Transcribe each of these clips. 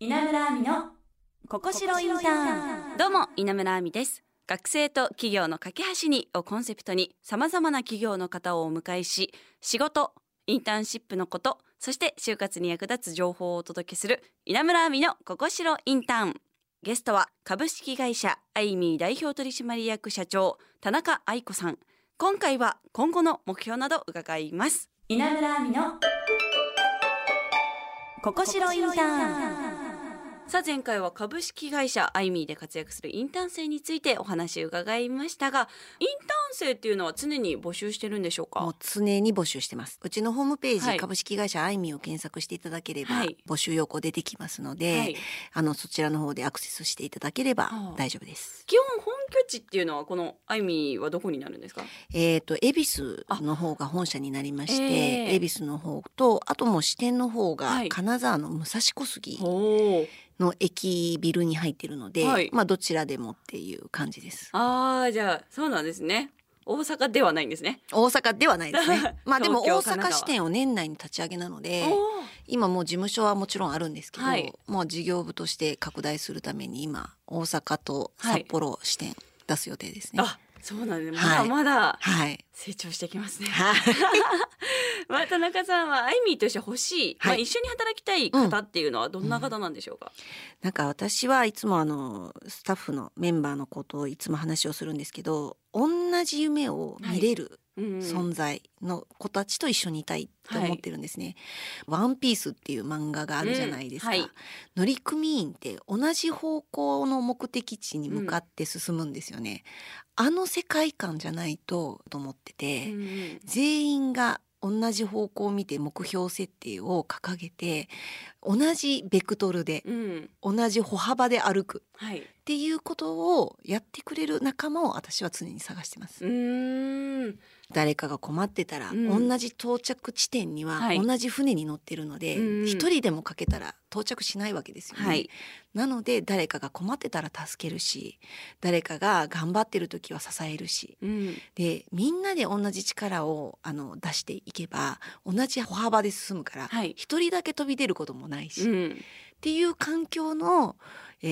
稲村亜美のここしろインターン。どうも稲村亜美です。学生と企業の架け橋にをコンセプトに様々な企業の方をお迎えし仕事インターンシップのことそして就活に役立つ情報をお届けする稲村亜美のここしろインターン。ゲストは株式会社アイミー代表取締役社長田中愛子さん。今回は今後の目標など伺います。稲村亜美のここしろインターンさあ前回は株式会社アイミーで活躍するインターン生についてお話を伺いましたがインターン生っていうのは常に募集してるんでしょうか？もう常に募集してます。うちのホームページ、はい。株式会社アイミーを検索していただければ、はい。募集要項出てきますので、はい。あのそちらの方でアクセスしていただければはあ。大丈夫です。基本本拠地っていうのはこのアイミーはどこになるんですか？えっ、と恵比寿の方が本社になりまして、ええ恵比寿の方とあともう支店の方がはい。金沢の武蔵小杉の駅ビルに入ってるので、はい。まあどちらでもっていう感じです。あーじゃあそうなんですね大阪ではないんですね。大阪ではないですね。まあでも大阪支店を年内に立ち上げなので。今もう事務所はもちろんあるんですけど、はい。もう事業部として拡大するために今大阪と札幌支店出す予定ですね。あそうなんです。ねまだはいまだはい。成長してきますね、はい。まあ、田中さんはアイミーとして欲しい、まあ、はい一緒に働きたい方っていうのはどんな方なんでしょうか、なんか私はいつもあのスタッフのメンバーのことをいつも話をするんですけど、同じ夢を見れるうん存在の子たちと一緒にいたいと思ってるんですね。ワンピースっていう漫画があるじゃないですか。うんはい。乗組員って同じ方向の目的地に向かって進むんですよね。あの世界観じゃないとと思ってて、うんうん。全員が同じ方向を見て目標設定を掲げて同じベクトルでうん。同じ歩幅で歩く。はいっていうことをやってくれる仲間を私は常に探してます。誰かが困ってたら、うん。同じ到着地点にははい。同じ船に乗ってるのでうん。一、人でもかけたら到着しないわけですよね。はい。なので誰かが困ってたら助けるし誰かが頑張ってる時は支えるしうん。でみんなで同じ力をあの出していけば同じ歩幅で進むからはい。一、人だけ飛び出ることもないし、っうん。ていう環境の、え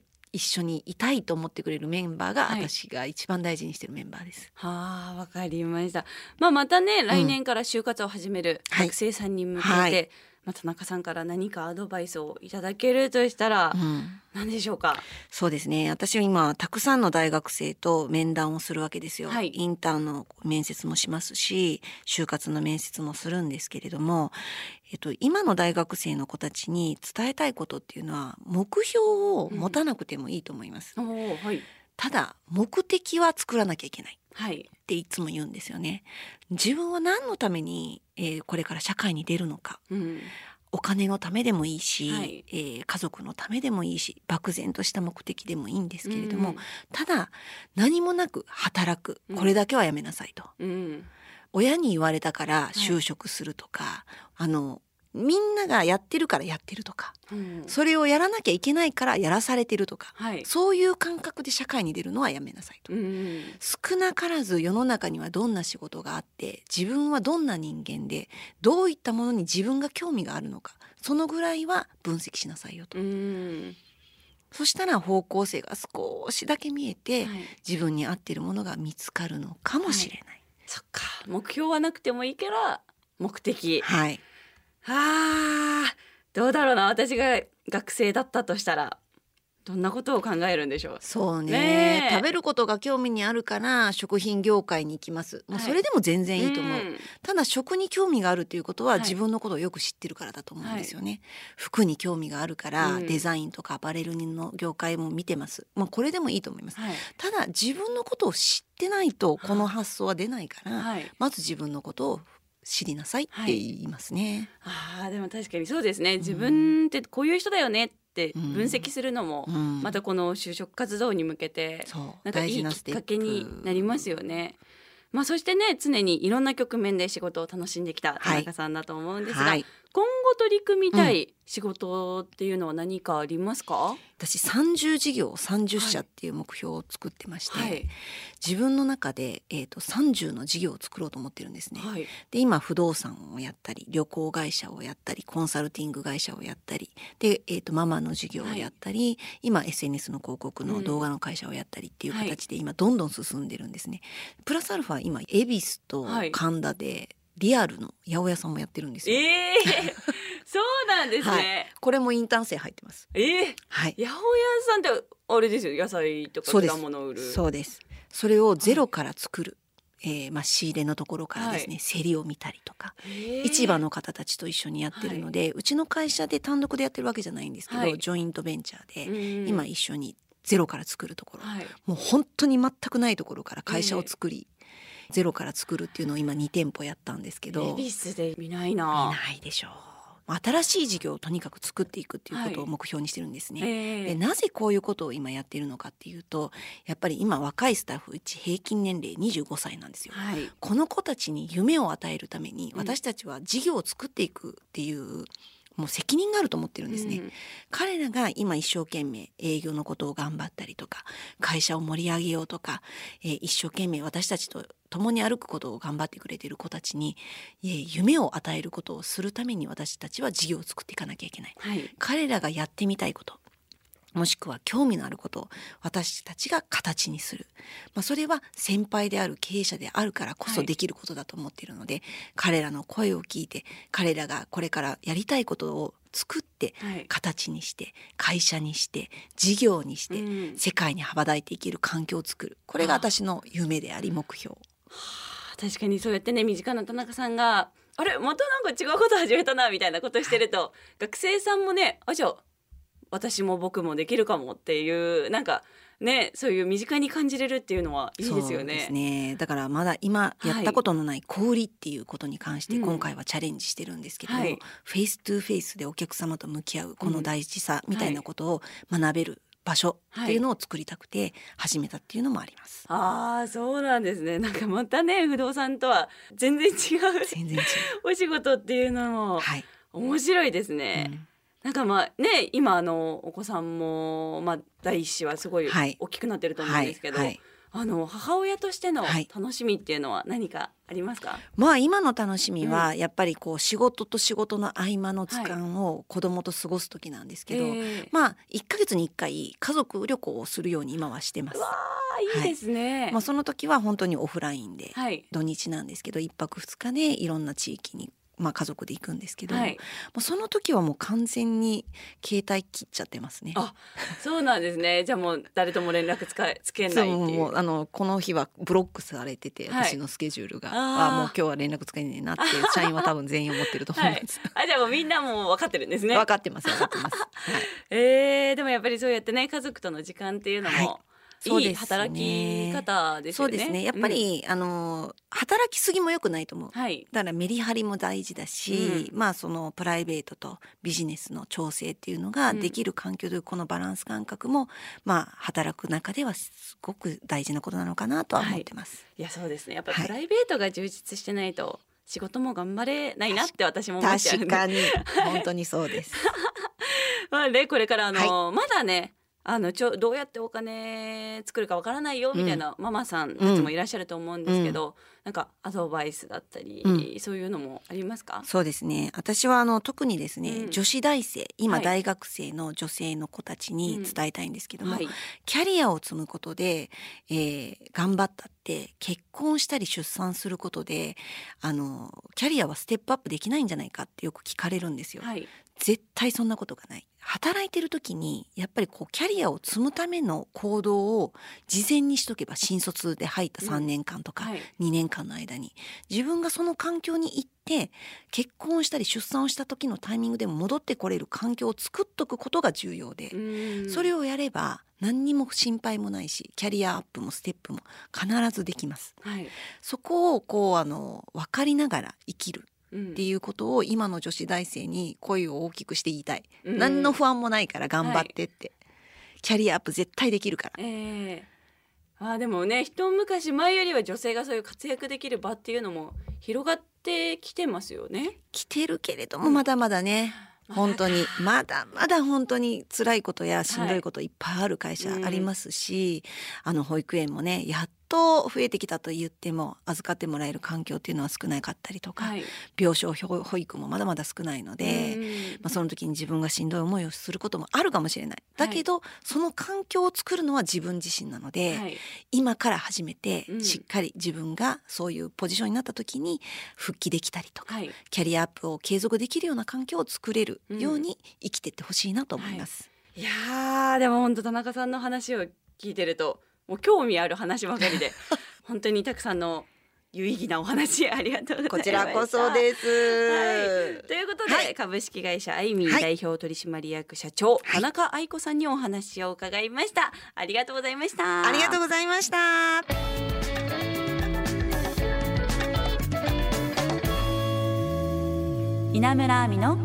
ー一緒にいたいと思ってくれるメンバーがはい私が一番大事にしてるメンバーです。はあわかりました。まあまたね来年から就活を始めるはい学生さんに向けて、はいまあ田中さんから何かアドバイスをいただけるとしたらうん。何でしょうか？そうですね。私は今たくさんの大学生と面談をするわけですよ、はい。インターンの面接もしますし就活の面接もするんですけれども、えっと、今の大学生の子たちに伝えたいことっていうのは目標を持たなくてもいいと思います、おおはい。ただ目的は作らなきゃいけないっていつも言うんですよね。自分は何のために、えーこれから社会に出るのか。うん。お金のためでもいいし、はい。えー家族のためでもいいし漠然とした目的でもいいんですけれども、うん。ただ何もなく働く。うん。これだけはやめなさいと、うん。親に言われたから就職するとか、あのみんながやってるからやってるとかうん。それをやらなきゃいけないからやらされてるとかはい。そういう感覚で社会に出るのはやめなさいと。うん少なからず世の中にはどんな仕事があって自分はどんな人間でどういったものに自分が興味があるのかそのぐらいは分析しなさいよと、うん。そしたら方向性が少しだけ見えて、はい。自分に合っているものが見つかるのかもしれない。そっか。目標はなくてもいいから目的。はい、あーどうだろうな。私が学生だったとしたらどんなことを考えるんでしょう。そうね。ねえ。食べることが興味にあるから食品業界に行きます。もうはい。それでも全然いいと思う、ん。ただ食に興味があるっていうことははい。自分のことをよく知ってるからだと思うんですよね、服に興味があるから、うん。デザインとかアパレルの業界も見てます。まあこれでもいいと思います。はい。ただ自分のことを知ってないとこの発想は出ないから、はい。まず自分のことを知りなさいって言いますね、あーでも確かにそうですね。自分ってこういう人だよねってうん。分析するのも、うん。またこの就職活動に向けてそう。なんかいいきっかけになりますよね。まあそしてね常にいろんな局面で仕事を楽しんできた田中さんだと思うんですが、はい今後取り組みたい仕事っていうのは何かありますか、私30事業30社っていう目標を作ってまして、はい。自分の中で、えー、と30の事業を作ろうと思ってるんですね。はい。で今不動産をやったり旅行会社をやったりコンサルティング会社をやったりで、えー、とママの事業をやったり、今 SNS の広告の動画の会社をやったりっていう形で今どんどん進んでるんですね。プラスアルファ今恵比寿とはい。神田でリアルの八百屋さんもやってるんですよ。ええ そうなんですはい。ね、これもインターン生入ってます。ええはい。八百屋さんってあれですよ野菜とか果物を売る。そうです。それをゼロから作る、えーまあ仕入れのところからですね、は競りを見たりとか、へえ市場の方たちと一緒にやってるので、うちの会社で単独でやってるわけじゃないんですけど、はい。ジョイントベンチャーで、うん。今一緒にゼロから作るところ、はい。もう本当に全くないところから会社を作り、ゼロから作るっていうのを今2店舗やったんですけど。恵比寿で見ない見なないでしょう。新しい事業をとにかく作っていくっていうことをはい。目標にしてるんですね。ええ。でなぜこういうことを今やっているのかっていうとやっぱり今若いスタッフうち平均年齢25歳なんですよ。はい。この子たちに夢を与えるためにうん私たちは事業を作っていくっていうもう責任があると思ってるんですね。うん彼らが今一生懸命営業のことを頑張ったりとか会社を盛り上げようとか、えー一生懸命私たちと共に歩くことを頑張ってくれている子たちに、えー夢を与えることをするために私たちは事業を作っていかなきゃいけない。はい彼らがやってみたいこともしくは興味のあることを私たちが形にする、まあ、それは先輩である経営者であるからこそはい。できることだと思っているので、彼らの声を聞いて彼らがこれからやりたいことを作ってはい。形にして会社にして事業にして、うん。世界に羽ばたいていける環境を作る。これが私の夢であり目標。確かにそうやってね身近な田中さんがあれまたなんか違うこと始めたなみたいなことしてると学生さんもねあじゃあ私も僕もできるかもっていうなんかねそういう身近に感じれるっていうのはいいですよね。そうですねだからまだ今やったことのない小売りっていうことに関してうん今回はチャレンジしてるんですけども、はいフェイストゥフェイスでお客様と向き合うこの大事さみたいなことを学べる場所っていうのを作りたくて始めたっていうのもあります。ああそうなんですねなんかまたね不動産とは全然違う全然違う。お仕事っていうのもはい。面白いですね。うんなんかまあね今あのお子さんもまあ第一子はすごいはい。大きくなってると思うんですけど、はいはい。あの母親としてのはい。楽しみっていうのは何かありますか？まあ今の楽しみはやっぱりこう仕事と仕事の合間の時間を子供と過ごす時なんですけど、えーまあ1ヶ月に1回家族旅行をするように今はしてます。う。わあいいですね。まあその時は本当にオフラインではい。土日なんですけど一泊二日でいろんな地域に、まあ、家族で行くんですけど、はい。もうその時はもう完全に携帯切っちゃってますね。あそうなんですね。じゃあもう誰とも連絡つかつけないってそういう。もうあのこの日はブロックされててはい私のスケジュールが、あーあもう今日は連絡つかねえなって 社員は多分全員思ってると思はいいます。。あじゃあもうみんなもう分かってるんですね。分かってます分かってます。はいえー、でもやっぱりそうやってね家族との時間っていうのも、はいそうい、いですね働き方ですよね。そうですねやっぱり、あの働きすぎも良くないと思ううん、はい。だからメリハリも大事だし、まあそのプライベートとビジネスの調整っていうのができる環境でこのバランス感覚も、まあ働く中ではすごく大事なことなのかなとは思ってます。いやそうですねやっぱプライベートが充実してないと仕事も頑張れないなって私も思っちゃう確かに本当にそうです。まあねこれからあの、まだねあのちょどうやってお金作るかわからないよみたいなママさんたちもいらっしゃると思うんですけど、なんかアドバイスだったり、うそういうのもありますか？そうですね。私はあの特にですね、うん女子大生今はい大学生の女性の子たちに伝えたいんですけども、はい。キャリアを積むことで、えー頑張ったって結婚したり出産することであのキャリアはステップアップできないんじゃないかってよく聞かれるんですよ。はい。絶対そんなことがない。働いてる時にやっぱりこうキャリアを積むための行動を事前にしとけば新卒で入った3年間とかはい。2年間の間に自分がその環境に行って結婚したり出産をした時のタイミングでも戻ってこれる環境を作っとくことが重要で、うんそれをやれば何にも心配もないしキャリアアップもステップも必ずできます。はい。そこをこうあの分かりながら生きるうんっていうことを今の女子大生に声を大きくして言いたい。うん。何の不安もないから頑張ってって、キャリアアップ絶対できるから。ええ。あーでもね一昔前よりは女性がそういう活躍できる場っていうのも広がってきてますよね。来てるけれどもまだまだね、本当に。まだまだ本当に辛いことやしんどいこといっぱいある会社ありますし、あの保育園もねやっと増えてきたと言っても預かってもらえる環境っていうのは少なかったりとか、はい。病床保育もまだまだ少ないので、まあ、その時に自分がしんどい思いをすることもあるかもしれないだけど、その環境を作るのは自分自身なので、はい。今から始めてうんしっかり自分がそういうポジションになった時に復帰できたりとか、はい。キャリアアップを継続できるような環境を作れるように生きてってほしいなと思います。いやーでも本当田中さんの話を聞いてるともう興味ある話ばかりで 本当にたくさんの有意義なお話ありがとうございました。こちらこそです。はい、ということで、はい株式会社アイミーはい代表取締役社長、田中愛子さんにお話を伺いましたありがとうございましたありがとうございました。稲村亜美の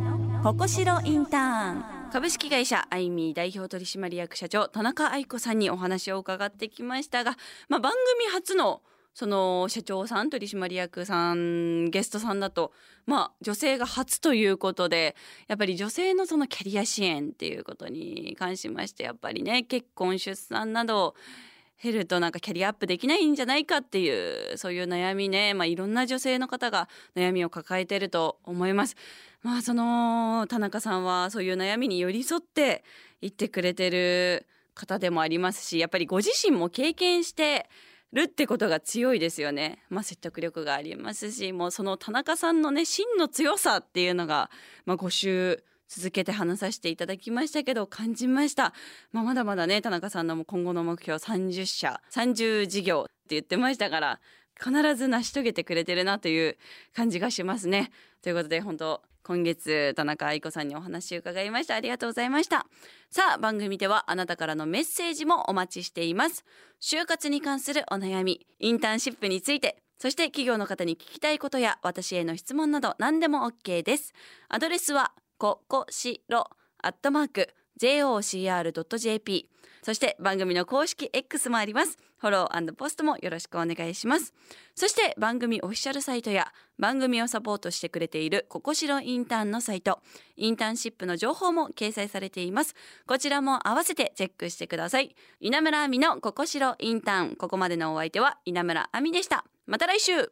ここしろインターン株式会社アイミー代表取締役社長田中愛子さんにお話を伺ってきましたが、まあ、番組初のその社長さん取締役さんゲストさんだと、まあ、女性が初ということでやっぱり女性のそのキャリア支援っていうことに関しましてやっぱりね結婚出産など減るとなんかキャリアアップできないんじゃないかっていうそういう悩みね、まあ、いろんな女性の方が悩みを抱えてると思います。まあその田中さんはそういう悩みに寄り添って言ってくれてる方でもありますしやっぱりご自身も経験してるってことが強いですよね。まあ説得力がありますしもうその田中さんのね真の強さっていうのが、まあ、5週続けて話させていただきましたけど感じました、まあ、まだまだね田中さんの今後の目標30社30事業って言ってましたから必ず成し遂げてくれてるなという感じがしますね。ということで本当今月田中愛子さんにお話を伺いました。ありがとうございました。さあ番組ではあなたからのメッセージもお待ちしています。就活に関するお悩みインターンシップについてそして企業の方に聞きたいことや私への質問など何でも OK です。アドレスはここしろ。アットマーク jocr.jp そして番組の公式 X もあります。フォローポストもよろしくお願いします。そして番組オフィシャルサイトや番組をサポートしてくれているここしろインターンのサイト。インターンシップの情報も掲載されています。こちらも合わせてチェックしてください。稲村亜美のここしろインターン。ここまでのお相手は稲村亜美でした。また来週。